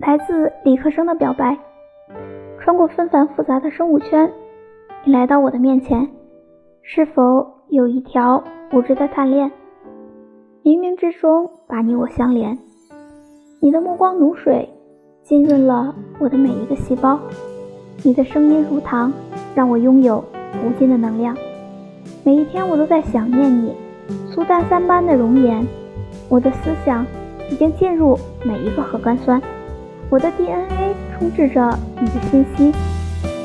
来自理科生的表白。穿过纷繁复杂的生物圈，你来到我的面前，是否有一条无知的探链？冥冥之中把你我相连。你的目光如水，浸润了我的每一个细胞。你的声音如糖，让我拥有无尽的能量。每一天我都在想念你，苏丹三般的容颜。我的思想已经进入每一个核苷酸。我的 DNA 充斥着你的信息，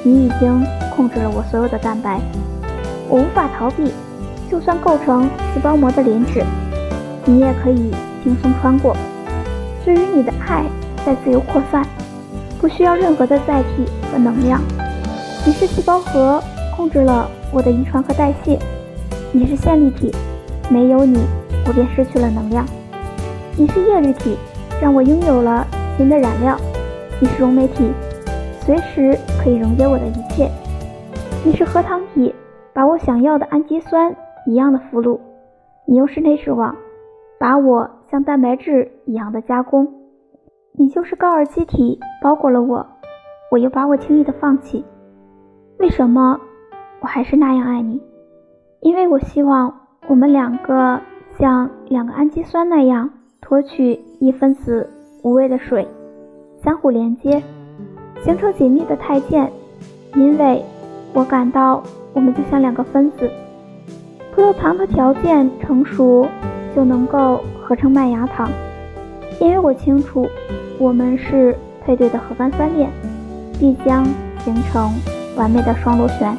你已经控制了我所有的蛋白，我无法逃避。就算构成细胞膜的磷脂，你也可以轻松穿过。对于你的爱在自由扩散，不需要任何的载体和能量。你是细胞核，控制了我的遗传和代谢。你是线粒体，没有你，我便失去了能量。你是叶绿体，让我拥有了。您的染料，你是溶酶体，随时可以溶解我的一切。你是核糖体，把我想要的氨基酸一样的俘虏。你又是内视网，把我像蛋白质一样的加工。你就是高尔基体，包裹了我，我又把我轻易的放弃。为什么我还是那样爱你？因为我希望我们两个像两个氨基酸那样脱去一分子。无味的水，相互连接，形成紧密的肽键。因为我感到我们就像两个分子，葡萄糖的条件成熟就能够合成麦芽糖。因为我清楚，我们是配对的核苷酸链，必将形成完美的双螺旋。